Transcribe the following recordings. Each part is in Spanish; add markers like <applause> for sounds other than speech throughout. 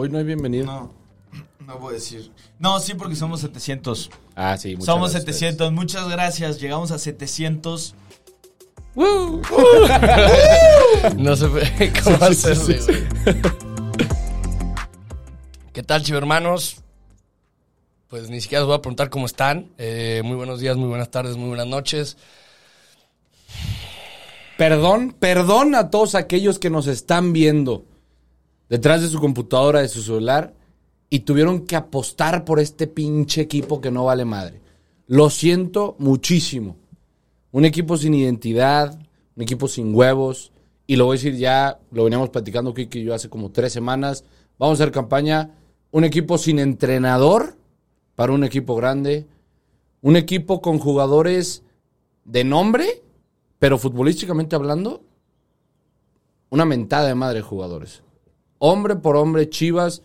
Hoy no hay bienvenido. No, no voy a decir. No, sí, porque somos 700. Ah, sí, muchas somos gracias. 700. Muchas gracias. Llegamos a 700. No sé <laughs> cómo hacerle, güey. ¿Qué tal, chivermanos? Pues ni siquiera les voy a preguntar cómo están. Eh, muy buenos días, muy buenas tardes, muy buenas noches. Perdón, perdón a todos aquellos que nos están viendo detrás de su computadora, de su celular, y tuvieron que apostar por este pinche equipo que no vale madre. Lo siento muchísimo. Un equipo sin identidad, un equipo sin huevos, y lo voy a decir ya, lo veníamos platicando Kiki y yo hace como tres semanas. Vamos a hacer campaña, un equipo sin entrenador para un equipo grande, un equipo con jugadores de nombre, pero futbolísticamente hablando, una mentada de madre de jugadores. Hombre por hombre, Chivas,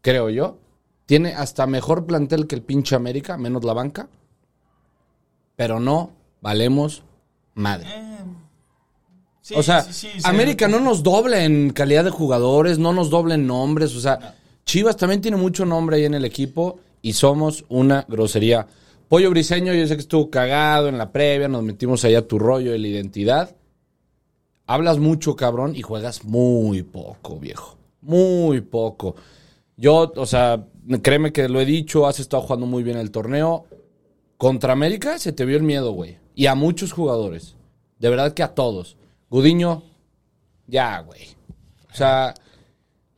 creo yo, tiene hasta mejor plantel que el pinche América, menos la banca. Pero no valemos madre. Sí, o sea, sí, sí, sí. América no nos dobla en calidad de jugadores, no nos dobla en nombres. O sea, Chivas también tiene mucho nombre ahí en el equipo y somos una grosería. Pollo Briseño, yo sé que estuvo cagado en la previa, nos metimos allá a tu rollo de la identidad. Hablas mucho, cabrón, y juegas muy poco, viejo. Muy poco. Yo, o sea, créeme que lo he dicho, has estado jugando muy bien el torneo. Contra América se te vio el miedo, güey. Y a muchos jugadores. De verdad que a todos. Gudiño, ya, güey. O sea,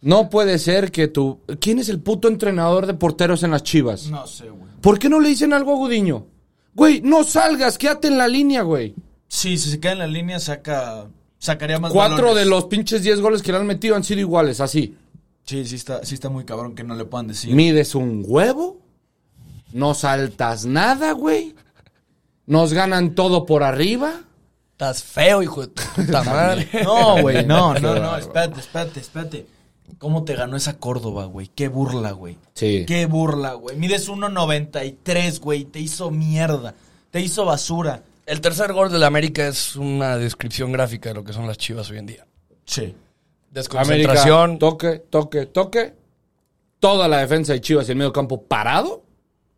no puede ser que tú... ¿Quién es el puto entrenador de porteros en las chivas? No sé, güey. ¿Por qué no le dicen algo a Gudiño? Güey, no salgas, quédate en la línea, güey. Sí, si se queda en la línea, saca. Sacaría más Cuatro balones. de los pinches diez goles que le han metido han sido iguales, así. Sí, sí está, sí está muy cabrón que no le puedan decir. Mides un huevo, no saltas nada, güey. Nos ganan todo por arriba. Estás feo, hijo de <laughs> puta madre. No, güey, no, no, no, espérate, espérate, espérate. ¿Cómo te ganó esa Córdoba, güey? Qué burla, güey. Sí. Qué burla, güey. Mides 1.93, güey. Te hizo mierda. Te hizo basura. El tercer gol del América es una descripción gráfica de lo que son las chivas hoy en día. Sí. América, Desconcentración. toque, toque, toque. Toda la defensa de Chivas y el medio campo parado.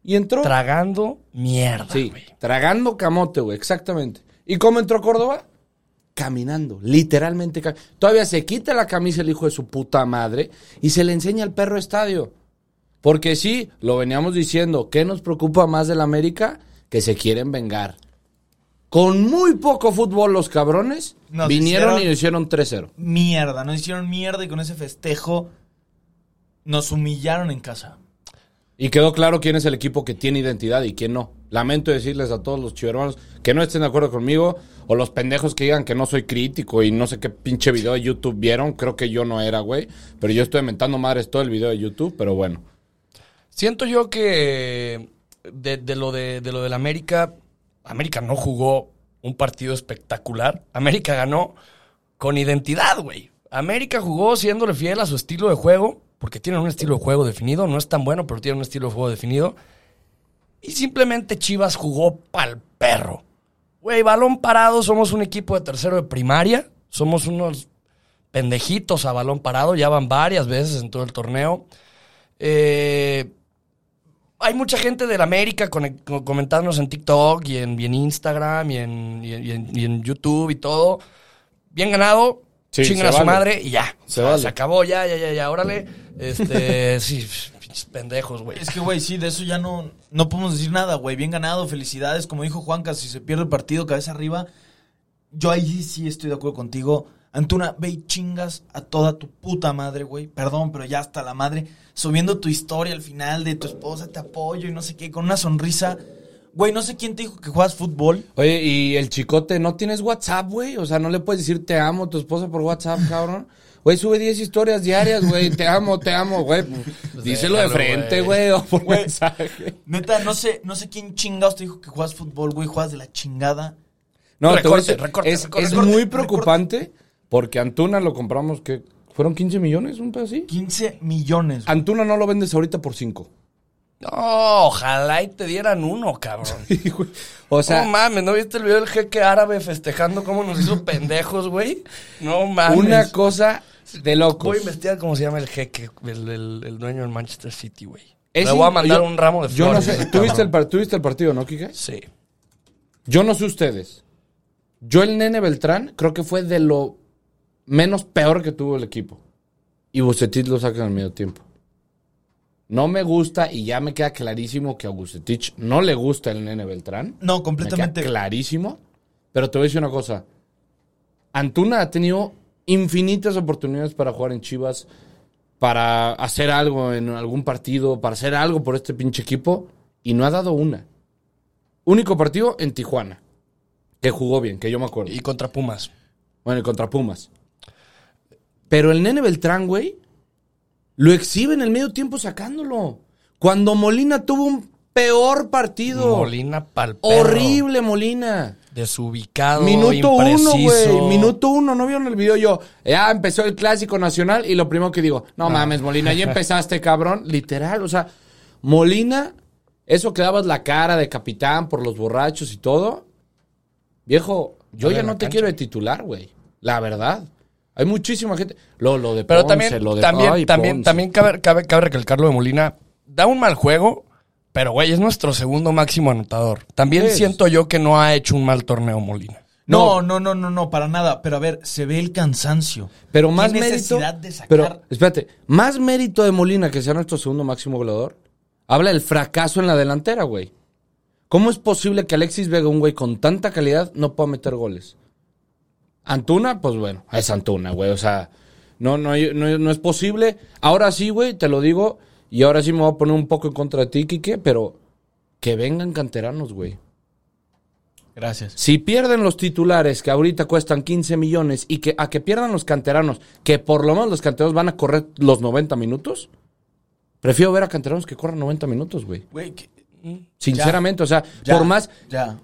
Y entró. tragando mierda, Sí, güey. tragando camote, güey, exactamente. ¿Y cómo entró Córdoba? Caminando, literalmente. ca- Todavía se quita la camisa el hijo de su puta madre y se le enseña al perro estadio. Porque sí, lo veníamos diciendo, ¿qué nos preocupa más del América? Que se quieren vengar. Con muy poco fútbol los cabrones Nos vinieron hicieron- y hicieron 3-0. Mierda. Nos hicieron mierda y con ese festejo nos humillaron en casa. Y quedó claro quién es el equipo que tiene identidad y quién no. Lamento decirles a todos los chivermanos que no estén de acuerdo conmigo o los pendejos que digan que no soy crítico y no sé qué pinche video de YouTube vieron. Creo que yo no era, güey. Pero yo estoy mentando madres todo el video de YouTube, pero bueno. Siento yo que de, de lo de, de lo del América, América no jugó un partido espectacular. América ganó con identidad, güey. América jugó siéndole fiel a su estilo de juego, porque tienen un estilo de juego definido. No es tan bueno, pero tienen un estilo de juego definido. Y simplemente Chivas jugó pa'l perro. Güey, balón parado, somos un equipo de tercero de primaria. Somos unos pendejitos a balón parado. Ya van varias veces en todo el torneo. Eh, hay mucha gente del América con- con- comentándonos en TikTok y en, y en Instagram y en, y en- y en- y en YouTube y todo. Bien ganado, Sí, chingan a su madre y ya. Se O sea, vale. acabó, ya, ya, ya, ya, órale. Este, <laughs> sí, pinches pendejos, güey. Es que, güey, sí, de eso ya no, no podemos decir nada, güey. Bien ganado, felicidades. Como dijo Juanca, si se pierde el partido, cabeza arriba. Yo ahí sí estoy de acuerdo contigo. Antuna, ve y chingas a toda tu puta madre, güey. Perdón, pero ya hasta la madre. Subiendo tu historia al final de tu esposa, te apoyo y no sé qué, con una sonrisa. Güey, no sé quién te dijo que juegas fútbol. Oye, y el chicote, ¿no tienes WhatsApp, güey? O sea, no le puedes decir te amo a tu esposa por WhatsApp, <laughs> cabrón. Güey, sube 10 historias diarias, güey. Te amo, te amo, güey. Díselo de frente, güey. o por mensaje. Neta, no sé, no sé quién chingados te dijo que juegas fútbol, güey. Juegas de la chingada. No, te voy a Recorte, decir, recorte, es, recorte, es recorte, muy recorte. preocupante porque Antuna lo compramos, que ¿Fueron 15 millones, un pedo así? 15 millones. güey. Antuna no lo vendes ahorita por 5. No, ojalá y te dieran uno, cabrón. <laughs> o sea, no mames, ¿no viste el video del jeque árabe festejando cómo nos hizo <laughs> pendejos, güey? No mames. una cosa De locos. Voy a investigar cómo se llama el jeque, el, el- el dueño del Manchester City, güey. Es Le voy a in- mandar yo- un ramo de Yo no flores. sé. ¿Tú viste el, par- tú viste el partido, no, Kike? Sí. Yo no sé ustedes. Yo, el nene Beltrán, creo que fue de lo menos peor que tuvo el equipo. Y Bucetich lo saca en el medio tiempo. No me gusta y ya me queda clarísimo que a Bucetich no le gusta el nene Beltrán. No, Me completamente. queda clarísimo. Pero te voy a decir una cosa. Antuna ha tenido infinitas oportunidades para jugar en Chivas, para hacer algo en algún partido, para hacer algo por este pinche equipo, y no ha dado una. Único partido en Tijuana, que jugó bien, que yo me acuerdo. Y contra Pumas. Bueno, y contra Pumas. Pero el nene Beltrán, güey, lo exhibe en el medio tiempo sacándolo. Cuando Molina tuvo un peor partido. Molina pal Horrible, Molina. Desubicado, Minuto uno, güey. Minuto uno. ¿No vieron el video? Yo, ya empezó el clásico nacional y lo primero que digo, no mames, Molina, ya <laughs> empezaste, cabrón. Literal, o sea, Molina, eso que dabas la cara de capitán por los borrachos y todo. Viejo, yo Dale ya no te cancha. quiero de titular, güey. La verdad. Hay muchísima gente. Lo, lo de Pero Ponce, también, lo de también, ay, también, Ponce. también cabe, cabe, cabe recalcar lo de Molina. Da un mal juego, pero güey, es nuestro segundo máximo anotador. También Es. siento yo que no ha hecho un mal torneo Molina. No, no, no, no, no, para nada. Pero a ver, se ve el cansancio. Pero ¿Qué más mérito. de sacar? Pero, espérate, más mérito de Molina que sea nuestro segundo máximo goleador. Habla del fracaso en la delantera, güey. ¿Cómo es posible que Alexis Vega, un güey con tanta calidad, no pueda meter goles? Antuna, pues bueno, es Antuna, güey. O sea, no, no, no, no es posible. Ahora sí, güey, te lo digo. Y ahora sí me voy a poner un poco en contra de ti, Quique, pero que vengan canteranos, güey. Gracias. Si pierden los titulares que ahorita cuestan 15 millones y que a que pierdan los canteranos, que por lo menos los canteranos van a correr los 90 minutos, prefiero ver a canteranos que corran 90 minutos, güey. Güey, que- Sinceramente, o sea, ya, por más Ya.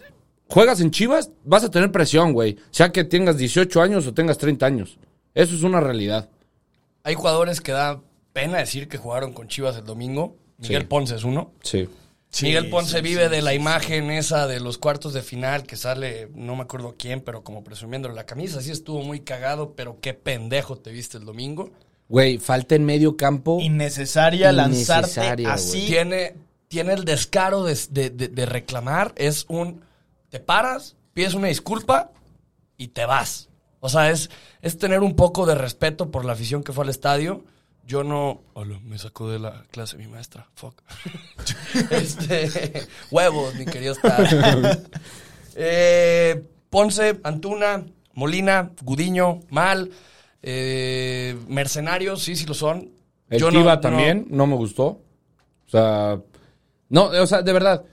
Juegas en Chivas, vas a tener presión, güey. Sea que tengas 18 años o tengas 30 años. Eso es una realidad. Hay jugadores que da pena decir que jugaron con Chivas el domingo. Miguel Sí. Ponce es uno. Sí. Sí, Miguel Ponce sí, vive sí, de la sí, imagen esa de los cuartos de final que sale, no me acuerdo quién, pero como presumiendo la camisa. Sí estuvo muy cagado, pero qué pendejo te viste el domingo. Güey, falta en medio campo. Innecesaria, lanzarte Innecesaria, así. Tiene, tiene el descaro de, de- de- de reclamar. Es un. Te paras, pides una disculpa y te vas. O sea, es, es tener un poco de respeto por la afición que fue al estadio. Yo no. Hola, me sacó de la clase mi maestra. Fuck. <laughs> este. Huevos, mi querido Star. <laughs> Eh, Ponce, Antuna, Molina, Gudiño, Mal. eh, mercenarios, sí, sí lo son. El Yo no- Tiva no- también no me gustó. O sea, no, o sea, de verdad,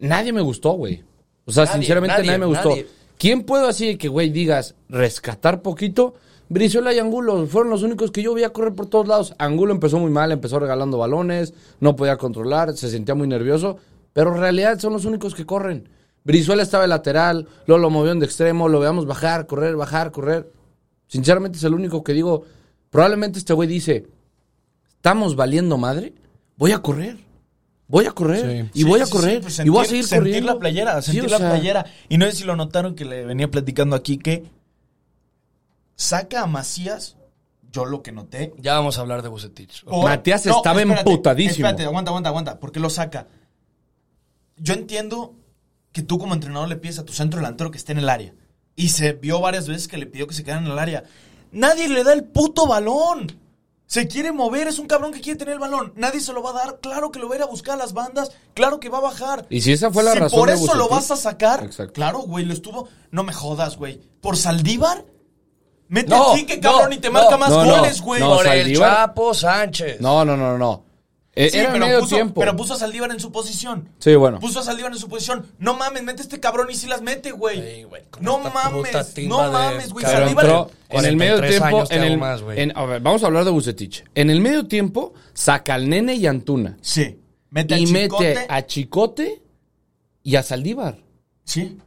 nadie me gustó, güey. O sea, Nadie, sinceramente nadie, nadie, me gustó. nadie. ¿Quién puedo así que, güey, digas, rescatar poquito? Brizuela y Angulo fueron los únicos que yo vi a correr por todos lados. Angulo empezó muy mal, empezó regalando balones, no podía controlar, se sentía muy nervioso, pero en realidad son los únicos que corren. Brizuela estaba de lateral, luego lo movieron de extremo, lo veamos bajar, correr, bajar, correr. Sinceramente es el único que digo, probablemente este güey dice, estamos valiendo madre, voy a correr. Voy a correr. Y Sí, voy a correr. sí, pues y voy a seguir sentir corriendo. la playera, Sí, sentir la sea, playera. Y no sé si lo notaron que le venía platicando aquí que saca a Macías, yo lo que noté. Ya vamos a hablar de Bucetich. por- Matías estaba emputadísimo. Espérate, aguanta, aguanta, aguanta. ¿Por qué lo saca? Yo entiendo que tú como entrenador le pides a tu centro delantero que esté en el área. Y se vio varias veces que le pidió que se quedara en el área. Nadie le da el puto balón. Se quiere mover, es un cabrón que quiere tener el balón. Nadie se lo va a dar. Claro que lo va a ir a buscar a las bandas. Claro que va a bajar. Y si esa fue la Si razón por de eso lo vas a sacar. Exacto. Claro, güey, lo estuvo. No me jodas, güey. ¿Por Saldívar? Mete No, a Quique, cabrón, no, y te marca no, más goles, güey. no, Por el Saldívar- Chapo Sánchez. No, no, no, no. Eh, Sí, era pero medio puso, tiempo. pero puso a Saldívar en su posición. Sí, bueno. Puso a Saldívar en su posición. No mames, mete a este cabrón y si las mete, güey. No mames, no mames, güey. Saldívar. entró en el medio 43 tiempo. En el, más, güey. en- a ver, vamos a hablar de Bucetich. En el medio tiempo, saca al nene y a Antuna. Sí. Mete a y Chicote. mete a Chicote y a Saldívar. Sí.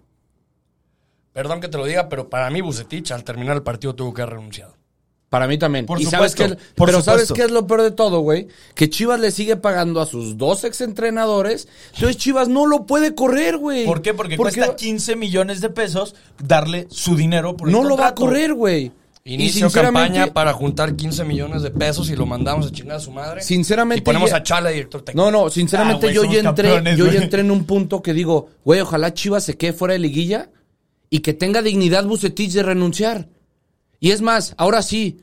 Perdón que te lo diga, pero para mí Bucetich al terminar el partido tuvo que haber renunciado. Para mí también. Por y sabes supuesto, es- por pero sabes qué es lo peor de todo, güey? Que Chivas le sigue pagando a sus dos exentrenadores. Entonces Chivas no lo puede correr, güey. ¿Por qué? Porque, cuesta 15 millones de pesos darle su dinero por el no lo va a correr, güey. Inicio campaña para juntar 15 millones de pesos y lo mandamos a chingar a su madre. Sinceramente, Y ponemos ya- a Chala director técnico. No, no, sinceramente Ah, yo ya entré, yo ya entré en un punto que digo, güey, ojalá Chivas se quede fuera de liguilla y que tenga dignidad Bucetich de renunciar. Y es más, ahora sí,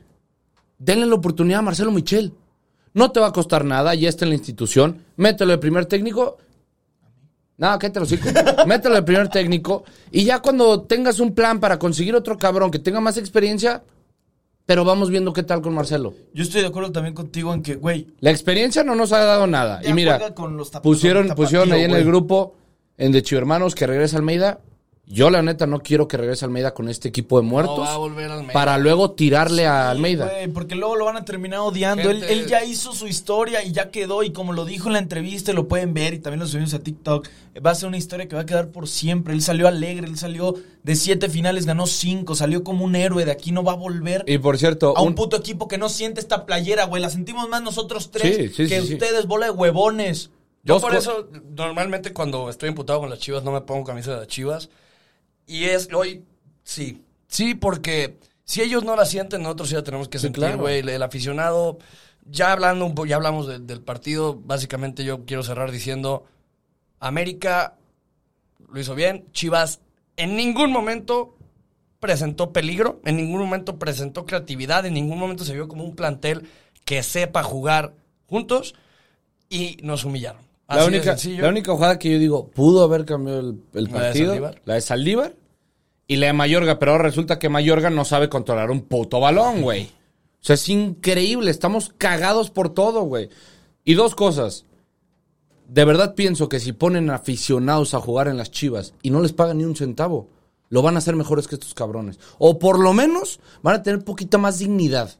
denle la oportunidad a Marcelo Michel. No te va a costar nada, ya está en la institución, mételo de primer técnico. No, ¿qué te lo hocico? <laughs> Mételo de primer técnico y ya cuando tengas un plan para conseguir otro cabrón que tenga más experiencia, pero vamos viendo qué tal con Marcelo. Yo estoy de acuerdo también contigo en que, güey, La experiencia no nos ha dado nada. Y mira, con los pusieron, tapatío, pusieron ahí en el grupo, en de Chivermanos, que regrese Almeida. Yo, la neta, no quiero que regrese Almeida con este equipo de muertos. No va a volver Almeida. Para luego tirarle a Almeida. Porque luego lo van a terminar odiando. Él, él ya hizo su historia y ya quedó. Y como lo dijo en la entrevista, y lo pueden ver y también lo subimos a TikTok. Va a ser una historia que va a quedar por siempre. Él salió alegre, él salió de siete finales, ganó cinco, salió como un héroe. De aquí no va a volver Y por cierto, a un un- puto equipo que no siente esta playera, güey. La sentimos más nosotros tres Sí, sí, que sí, sí. ustedes, bola de huevones. Yo Dos por eso, normalmente cuando estoy imputado con las chivas, no me pongo camisa de las chivas. Y es hoy, sí. Sí, porque si ellos no la sienten, nosotros la tenemos que sentir, claro. güey. El, el aficionado, ya hablando un poco, ya hablamos de- del partido, básicamente yo quiero cerrar diciendo, América lo hizo bien, Chivas en ningún momento presentó peligro, en ningún momento presentó creatividad, en ningún momento se vio como un plantel que sepa jugar juntos y nos humillaron. La, Así única, la única jugada que yo digo, pudo haber cambiado el, el ¿La de partido. La de Saldívar. Y la de Mayorga. Pero ahora resulta que Mayorga no sabe controlar un puto balón, güey. O sea, es increíble. Estamos cagados por todo, güey. Y dos cosas. De verdad pienso que si ponen aficionados a jugar en las chivas y no les pagan ni un centavo, lo van a hacer mejores que estos cabrones. O por lo menos van a tener poquita más dignidad.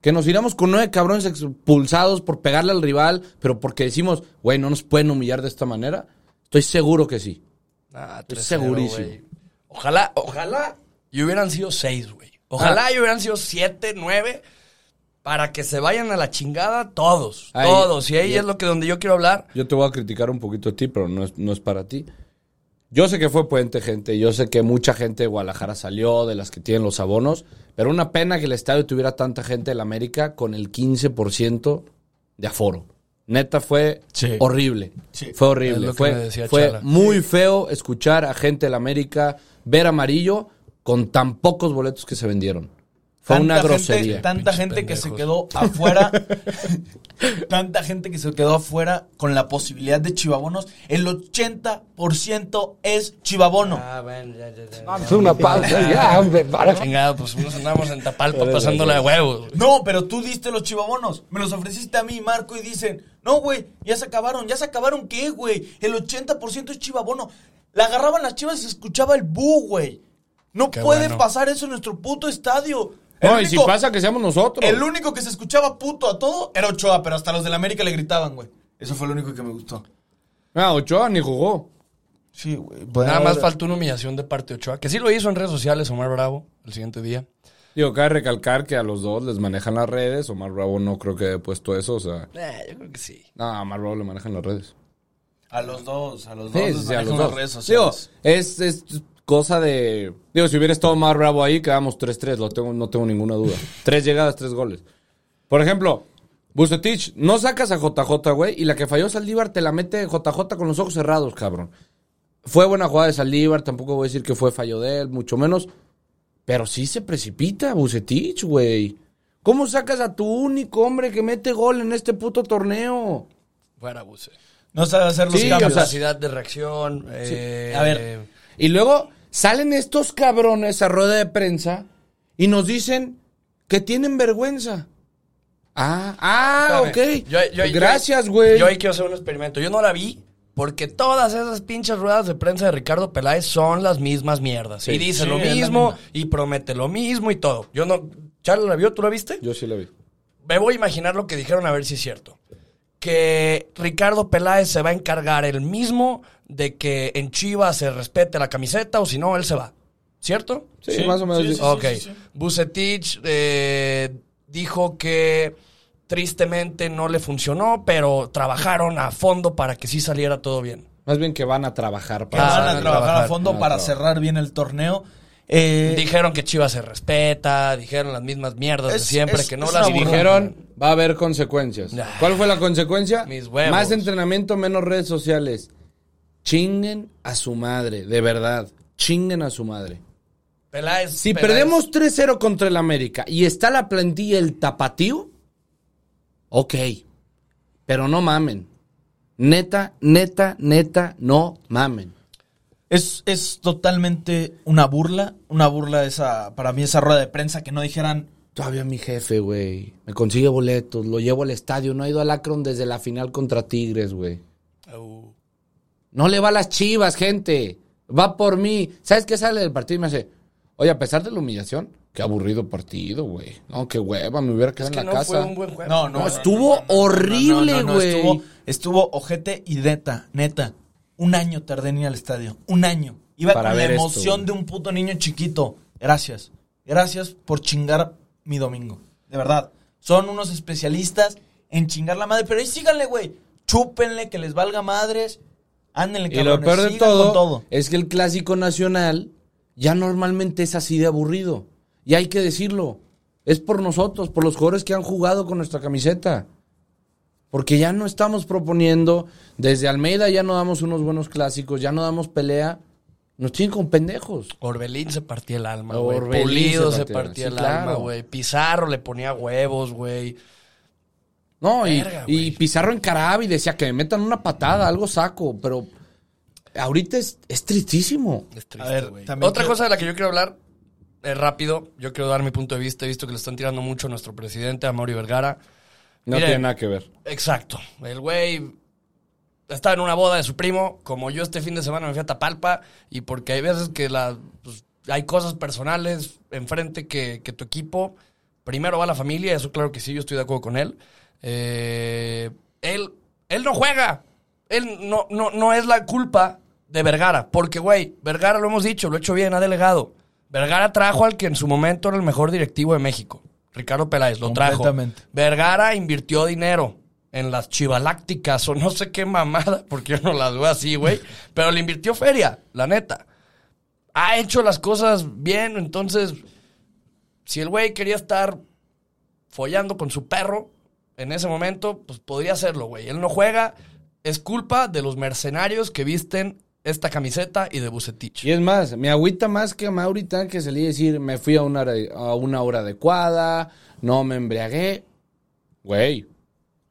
Que nos iramos con nueve cabrones expulsados por pegarle al rival, pero porque decimos, güey, no nos pueden humillar de esta manera. Estoy seguro que sí. Ah, Estoy 3-0, segurísimo. Ojalá, ojalá y hubieran sido seis, güey. Ojalá Ah. y hubieran sido siete, nueve, para que se vayan a la chingada todos. Ahí. todos. Y ahí es lo que donde yo quiero hablar. Yo te voy a criticar un poquito a ti, pero no es, no es para ti. Yo sé que fue puente, gente. Yo sé que mucha gente de Guadalajara salió, de las que tienen los abonos. Pero una pena que el estadio tuviera tanta gente del América con el 15% de aforo. Neta, fue Sí. horrible. Sí. Fue horrible. Fue, fue muy feo escuchar a gente del América ver amarillo con tan pocos boletos que se vendieron. Fue Tanta una gente- grosería. tanta Pinches gente que se quedó afuera. <laughs> tanta gente que se quedó afuera con la posibilidad de chivabonos. El 80% es chivabono. Ah, bueno, ya, ya, ya. Vamos una pausa ya, <laughs> hombre, para. Chingado, pues nos andamos en Tapalpa <laughs> pasándole a huevos. güey. No, pero tú diste los chivabonos. Me los ofreciste a mí, Marco, y dicen, no, güey, ya se acabaron. ¿Ya se acabaron qué, güey? El 80% es chivabono. La agarraban las chivas y se escuchaba el bu, güey. No Qué puede bueno. pasar eso en nuestro puto estadio. No, y si pasa que seamos nosotros. El único que se escuchaba puto a todo era Ochoa, pero hasta los del América le gritaban, güey. Eso fue lo único que me gustó. Ah, Ochoa ni jugó. Sí, güey. Nada más faltó una humillación de parte de Ochoa, que sí lo hizo en redes sociales Omar Bravo el siguiente día. Digo, cabe recalcar que a los dos les manejan las redes. Omar Bravo no creo que haya puesto eso. O sea, Eh, yo creo que sí. no, a Omar Bravo le manejan las redes. A los dos, a los dos. Sí, les sí, a los las dos. redes Digo, sociales. es, es cosa de... Digo, si hubiera estado Omar Bravo ahí, quedamos 3-3. Lo tengo, no tengo ninguna duda. <laughs> tres llegadas, tres goles. Por ejemplo, Bucetich, no sacas a JJ, güey, y la que falló Saldívar te la mete JJ con los ojos cerrados, cabrón. Fue buena jugada de Saldívar, tampoco voy a decir que fue fallo de él, mucho menos. Pero sí se precipita, Bucetich, güey. ¿Cómo sacas a tu único hombre que mete gol en este puto torneo? Fuera Buse. No sabe hacer los Sí, cambios. Capacidad de reacción. eh, A ver. Y luego salen estos cabrones a rueda de prensa y nos dicen que tienen vergüenza. Ah, ah, Espérame. ok. Yo- yo- yo- Gracias, güey. Yo ahí quiero hacer un experimento. Yo no la vi porque todas esas pinches ruedas de prensa de Ricardo Peláez son las mismas mierdas. Sí. y dice Sí, lo mismo y promete lo mismo y todo. Yo no. ¿Charlie la vio? ¿Tú la viste? Yo sí la vi. Me voy a imaginar lo que dijeron a ver si es cierto. Que Ricardo Peláez se va a encargar él mismo de que en Chivas se respete la camiseta o si no, él se va. ¿Cierto? Sí, Sí, más o menos. sí, sí. sí. ok. Bucetich eh, dijo que tristemente no le funcionó, pero trabajaron a fondo para que sí saliera todo bien. Más bien que van a trabajar para... Van van a a trabajar trabajar, a fondo para trabajar. cerrar bien el torneo. Eh, Dijeron que Chivas se respeta, dijeron las mismas mierdas de siempre, es- que no las Y dijeron, va a haber consecuencias. ¿Cuál fue la consecuencia? Mis huevos. Más entrenamiento, menos redes sociales. Chinguen a su madre, de verdad. Chinguen a su madre. Peláez. Si Peláez- perdemos 3-0 contra el América y está la plantilla el tapatío, ok. Pero no mamen. Neta, neta, neta, no mamen. Es, es totalmente una burla, una burla esa, para mí esa rueda de prensa que no dijeran, Todavía mi jefe, güey. Me consigue boletos, lo llevo al estadio. No ha ido al Akron desde la final contra Tigres, güey. No le va a las chivas, gente. Va por mí. ¿Sabes qué sale del partido? Y me hace, oye, a pesar de la humillación, qué aburrido partido, güey. No, qué hueva, me hubiera quedado es que en la no casa. fue un buen juego. no, no, No, estuvo horrible, güey. estuvo, estuvo ojete y neta, neta. Un año tardé en ir al estadio, un año. Iba Para con la esto, emoción de un puto niño chiquito. Gracias. Gracias por chingar mi domingo. De verdad. Son unos especialistas en chingar la madre. Pero ahí síganle, güey. Chúpenle, que les valga madres. Ándenle, Y lo peor de todo, es que el clásico nacional ya normalmente es así de aburrido. Y hay que decirlo. Es por nosotros, por los jugadores que han jugado con nuestra camiseta. Porque ya no estamos proponiendo, desde Almeida ya no damos unos buenos clásicos, ya no damos pelea. Nos tienen con pendejos. Orbelín se partía el alma, güey. Pulido se se partía- partía sí, el claro. alma, güey. Pizarro le ponía huevos, güey. No, y, Verga, y. Pizarro encaraba y decía que me metan una patada, algo saco, pero ahorita es, es tristísimo. Es A ver, güey. también Otra quiero- cosa de la que yo quiero hablar es rápido. Yo quiero dar mi punto de vista. He visto que le están tirando mucho a nuestro presidente, a Mauri Vergara. No tiene nada que ver. Exacto. El güey estaba en una boda de su primo. Como yo este fin de semana me fui a Tapalpa. Y porque hay veces que la, pues, hay cosas personales enfrente que, que tu equipo. Primero va la familia. Eso claro que sí, yo estoy de acuerdo con él. Eh, él, él no juega. Él no, no, no es la culpa de Vergara. Porque, güey, Vergara lo hemos dicho, lo ha hecho bien, ha delegado. Vergara trajo al que en su momento era el mejor directivo de México. Ricardo Peláez, lo trajo. Vergara invirtió dinero en las chivalácticas o no sé qué mamada, <laughs> porque yo no las veo así, güey. <laughs> Pero le invirtió feria, la neta. Ha hecho las cosas bien, entonces, si el güey quería estar follando con su perro en ese momento, pues podría hacerlo, güey. Él no juega, es culpa de los mercenarios que visten esta camiseta y de Bucetich. Y es más, me agüita más que a Maurita que salí a decir, me fui a una, hora- a una hora adecuada, no me embriagué. Güey,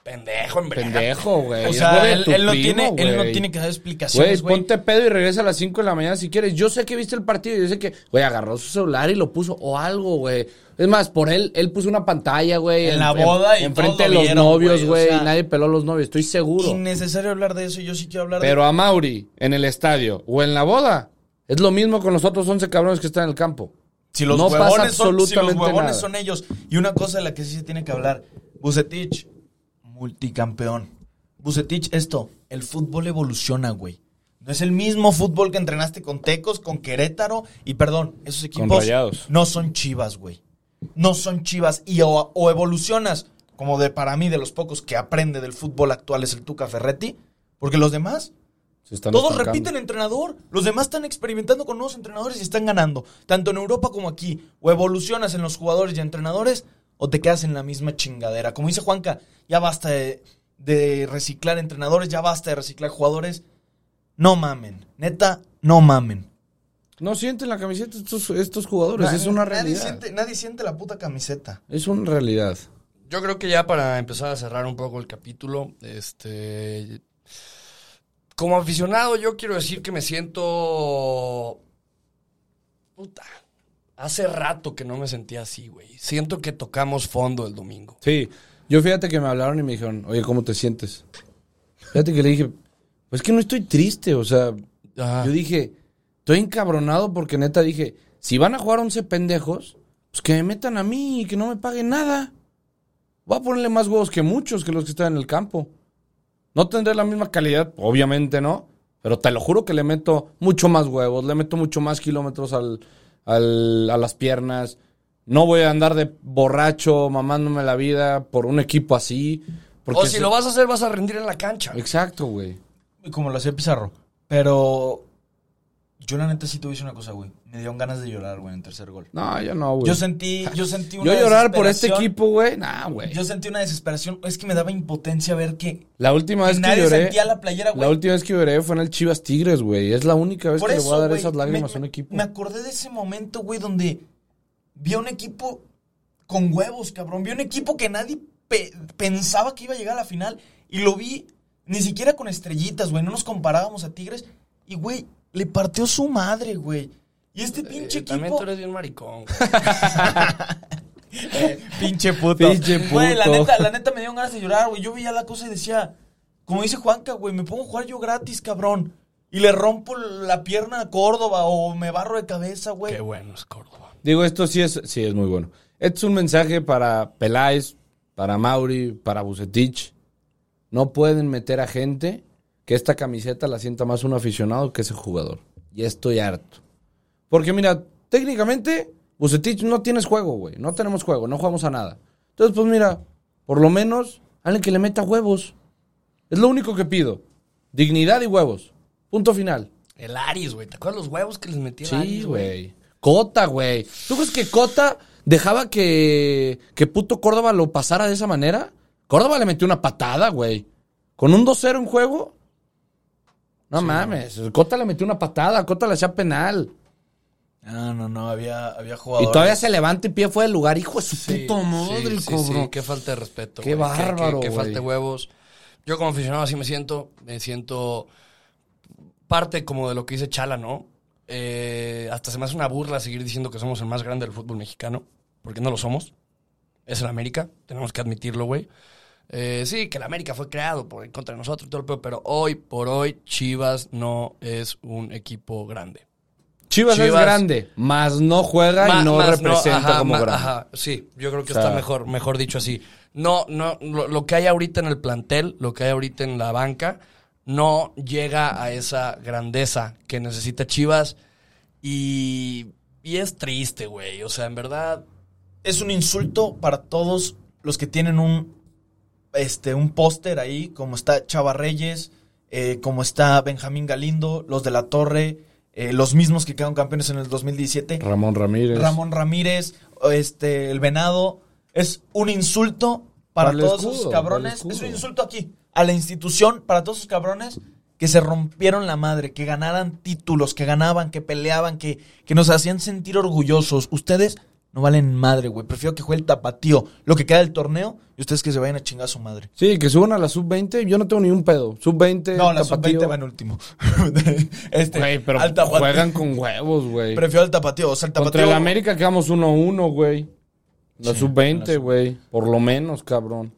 Pendejo, en pendejo, güey. O sea, él, no primo, tiene, él no tiene que dar explicaciones, Güey, ponte pedo y regresa a las 5 de la mañana si quieres. Yo sé que viste el partido, yo sé que, güey, agarró su celular y lo puso o algo, güey. Es más, por él, él puso una pantalla, güey. En la boda y Enfrente de los vieron, novios, güey, o sea, y nadie peló a los novios, estoy seguro. Innecesario hablar de eso, yo sí quiero hablar Pero a Mauri, en el estadio o en la boda, es lo mismo con los otros 11 cabrones que están en el campo. Si los no huevones, pasa son, si los huevones nada. son ellos. Y una cosa de la que sí se tiene que hablar. Bucetich, multicampeón. Bucetich, esto, el fútbol evoluciona, güey. No es el mismo fútbol que entrenaste con Tecos, con Querétaro. Y perdón, esos equipos no son chivas, güey. No son chivas. Y o, o evolucionas, como de para mí, de los pocos que aprende del fútbol actual es el Tuca Ferretti. Porque los demás Se están Todos estancando. repiten entrenador. Los demás están experimentando con nuevos entrenadores y están ganando. Tanto en Europa como aquí. O evolucionas en los jugadores y entrenadores o te quedas en la misma chingadera. Como dice Juanca, ya basta de, de reciclar entrenadores, ya basta de reciclar jugadores. No mamen. Neta, no mamen. No sienten la camiseta estos, estos jugadores, es una Nadie realidad. siente, nadie siente la puta camiseta. Es una realidad. Yo creo que ya para empezar a cerrar un poco el capítulo, este. Como aficionado, yo quiero decir que me siento. Puta. Hace rato que no me sentía así, güey. Siento que tocamos fondo el domingo. Sí, yo fíjate que me hablaron y me dijeron, oye, ¿cómo te sientes? Fíjate que le dije, pues que no estoy triste, o sea, Ajá. yo dije, estoy encabronado porque neta dije, si van a jugar 11 pendejos, pues que me metan a mí y que no me paguen nada. Voy a ponerle más huevos que muchos que los que están en el campo. No tendré la misma calidad, obviamente no, pero te lo juro que le meto mucho más huevos, le meto mucho más kilómetros al, al- a las piernas. No voy a andar de borracho mamándome la vida por un equipo así. Porque O si se- lo vas a hacer, vas a rendir en la cancha. Exacto, güey. Como lo hacía Pizarro. Pero Yo la neta sí te voy a decir una cosa, güey. Me dieron ganas de llorar, güey, en el tercer gol. No, yo no, güey. Yo sentí, yo sentí Yo llorar por este equipo, güey. Nah, güey. Yo sentí una desesperación. Es que me daba impotencia ver que, La última que vez que nadie lloré. sentía la playera, güey. La última vez que lloré fue en el Chivas Tigres, güey. Es la única vez Por que le eso, voy a dar güey, esas lágrimas me, a un equipo. Me acordé de ese momento, güey, donde vi a un equipo con huevos, cabrón. Vi a un equipo que nadie pe- pensaba que iba a llegar a la final. Y lo vi ni siquiera con estrellitas, güey. No nos comparábamos a Tigres. Y, güey, le partió su madre, güey. Y este pinche Eh, También equipo... tú eres bien maricón, güey. <laughs> Pinche puto. Pinche Güey, la puto. neta, la neta me dio ganas de llorar, güey. Yo veía la cosa y decía, como dice Juanca, güey, me pongo a jugar yo gratis, cabrón. Y le rompo la pierna a Córdoba o me barro de cabeza, güey. Qué bueno es Córdoba. Digo, esto sí es, sí es muy bueno. Este es un mensaje para Peláez, para Mauri, para Bucetich. No pueden meter a gente que esta camiseta la sienta más un aficionado que ese jugador. Y estoy harto. Porque mira, técnicamente, Bucetich no tienes juego, güey. No tenemos juego, no jugamos a nada. Entonces, pues mira, por lo menos, alguien que le meta huevos. Es lo único que pido. Dignidad y huevos. Punto final. El Aris, güey. ¿Te acuerdas los huevos que les el Sí, güey. Cota, güey. ¿Tú crees que Cota dejaba que, que puto Córdoba lo pasara de esa manera? Córdoba le metió una patada, güey. Con un 2-0 en juego. No mames. Cota le metió una patada. Cota le hacía penal. No, no, no, había, había Y jugadores. todavía se levanta y pie fue del lugar. Hijo de su Sí, puta madre, sí, el sí, qué falta de respeto. Qué güey. bárbaro, Qué, falta de huevos. Yo como aficionado así me siento. Me siento parte como de lo que dice Chala, ¿no? Eh, hasta se me hace una burla seguir diciendo que somos el más grande del fútbol mexicano. Porque no lo somos. Es el América. Tenemos que admitirlo, güey. Eh, sí, que el América fue creado por contra nosotros y todo el pedo, pero hoy por hoy Chivas no es un equipo grande. Chivas, es Chivas- grande, más no juega Ma- y no representa ajá, como ma- grande. Ajá, sí, yo creo que O sea- está mejor, mejor dicho así. No, no, lo, lo que hay ahorita en el plantel, lo que hay ahorita en la banca, no llega a esa grandeza que necesita Chivas y, y es triste, güey. O sea, en verdad, Es un insulto para todos los que tienen un, este, un póster ahí, como está Chava Reyes, eh, como está Benjamín Galindo, los de la Torre, eh, los mismos que quedaron campeones en el 2017. Ramón Ramírez. Ramón Ramírez, este, el Venado. Es un insulto para, todos escudo, esos cabrones. Es un insulto aquí, a la institución, para todos esos cabrones que se rompieron la madre, que ganaran títulos, que ganaban, que peleaban, que, que nos hacían sentir orgullosos. Ustedes no valen madre, güey. Prefiero que juegue el tapatío, lo que queda del torneo, y ustedes que se vayan a chingar a su madre. Sí, que suban a la sub-20. Yo no tengo ni un pedo. Sub-20. No, la tapatío. sub-20 va en último. <laughs> este, Güey, pero al juegan con huevos, güey. Prefiero el tapatío. O sea, el tapatío. Contra el América quedamos 1-1, güey. La Sí, en la sub-20, sub- güey. Por lo menos, cabrón.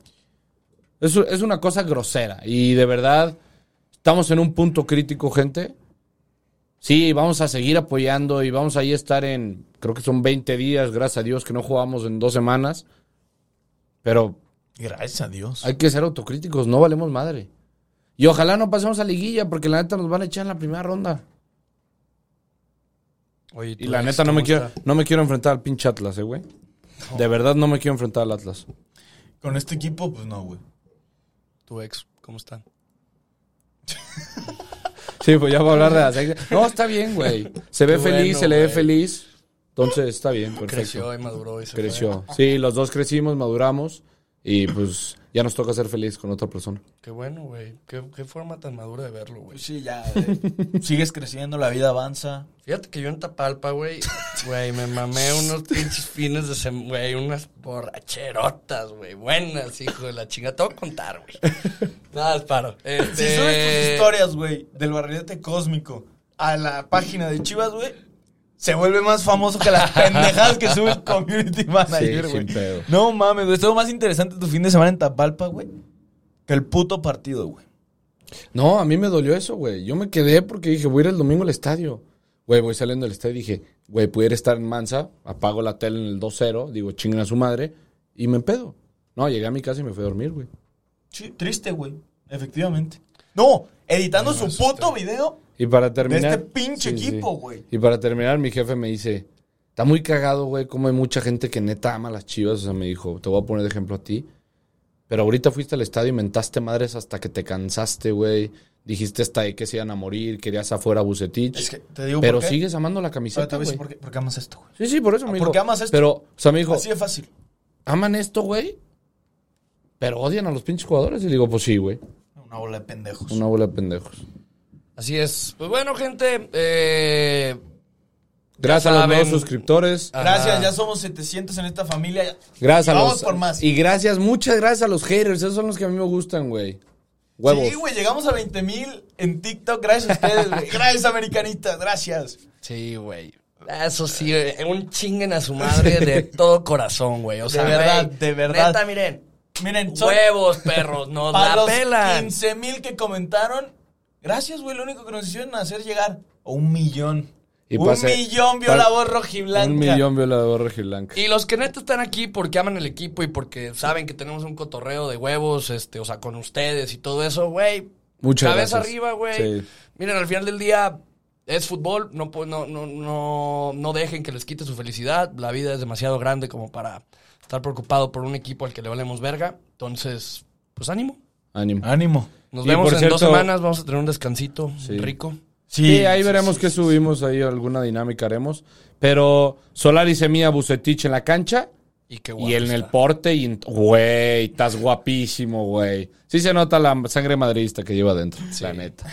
Es, es una cosa grosera. Y de verdad, estamos en un punto crítico, gente. Sí, vamos a seguir apoyando y vamos ahí a estar en, creo que son 20 días, gracias a Dios que no jugamos en dos semanas. Pero Gracias a Dios. hay que ser autocríticos, no valemos madre. Y ojalá no pasemos a liguilla, porque la neta nos van a echar en la primera ronda. oye, Y la neta no ¿cómo me quiero, no me quiero enfrentar al pinche Atlas, eh, güey. De verdad no me quiero enfrentar al Atlas. Con este equipo, pues no, güey. Tu ex, ¿cómo está? <laughs> Sí, pues ya va a hablar de la No, está bien, güey. <laughs> Se ve Qué feliz, bueno, se le ve güey. feliz. Entonces está bien, perfecto. Creció y maduró y se fue. Creció. Sí, los dos crecimos, maduramos y pues ya nos toca ser felices con otra persona. Qué bueno, güey. Qué, qué forma tan madura de verlo, güey. Sí, ya. eh, <laughs> sigues creciendo, la vida avanza. Fíjate que yo en Tapalpa, güey, güey, me mamé unos pinches fines de semana, güey, unas borracherotas, güey, buenas, hijo de la chinga. Te voy a contar, güey. <laughs> Nada, es paro. Si Este... subes tus historias, güey, del barrilete cósmico a la página de Chivas, güey, se vuelve más famoso que las <laughs> pendejadas que sube el community manager, Sí, güey. pedo. no mames, güey. Estuvo más interesante tu fin de semana en Tapalpa, güey, que el puto partido, güey. No, a mí me dolió eso, güey. Yo me quedé porque dije, voy a ir el domingo al estadio. Güey, voy saliendo del estadio y dije, güey, pudiera estar en Mansa, apago la tele en el 2-0, digo, chinguen a su madre, y me pedo. No, llegué a mi casa y me fui a dormir, güey. Sí, triste, güey. Efectivamente. No, editando su puto video. Y para terminar... este pinche equipo, güey. Y para terminar, mi jefe me dice, está muy cagado, güey, como hay mucha gente que neta ama a las chivas. O sea, me dijo, te voy a poner de ejemplo a ti. Pero ahorita fuiste al estadio y mentaste madres hasta que te cansaste, güey. Dijiste hasta ahí que se iban a morir, querías afuera a Bucetich. Es que te digo pero por qué. sigues amando la Ahora te camiseta, voy a por qué, por qué amas esto, güey. Sí, sí, por eso me ¿Por dijo. qué amas esto? Pero, o sea, me dijo, Así de fácil. ¿aman esto, güey? Pero odian a los pinches jugadores. Y digo, pues sí, güey. Una bola de pendejos. Una bola de pendejos. Así es. Pues bueno, gente. Eh, Gracias a los nuevos suscriptores. Gracias, Ajá. ya somos 700 en esta familia. Gracias a Vamos los. por más. Y gracias, muchas gracias a los haters. Esos son los que a mí me gustan, güey. Huevos. Sí, güey, llegamos a 20 mil en TikTok. Gracias a ustedes, güey. <laughs> Gracias, americanitas. Gracias. sí, güey. Eso sí, eh, un chinguen a su madre <laughs> de todo corazón, güey. O sea, De verdad, de verdad. Neta, miren. Miren, son Huevos, perros, nos para la los pelan. 15 mil que comentaron. Gracias, güey. Lo único que nos hicieron hacer llegar a un millón. Y un pase- millón vio la voz rojiblanca. Un millón violador rojiblanca. Y los que neta están aquí porque aman el equipo y porque saben que tenemos un cotorreo de huevos, este, o sea, con ustedes y todo eso, güey. Muchas Cabeza gracias. arriba, güey. Sí. Miren, al final del día es fútbol, no, no, no, no, no dejen que les quite su felicidad. La vida es demasiado grande como para estar preocupado por un equipo al que le valemos verga. Entonces, pues ánimo. Ánimo. Ánimo. Nos Y vemos por en cierto- dos semanas, vamos a tener un descansito Sí. rico. Sí, ahí veremos qué subimos, ahí alguna dinámica haremos. Pero Solari se mía Bucetich en la cancha Y qué y guapo él en el porte y... en- Güey, estás guapísimo, güey. Sí se nota la sangre madridista que lleva adentro, la neta.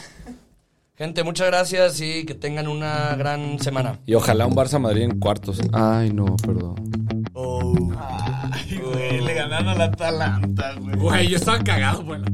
Gente, muchas gracias y que tengan una gran semana. Y ojalá un Barça Madrid en cuartos. Ay, no, perdón. Ay, güey, le ganaron a la Atalanta, güey. Güey, yo estaba cagado por la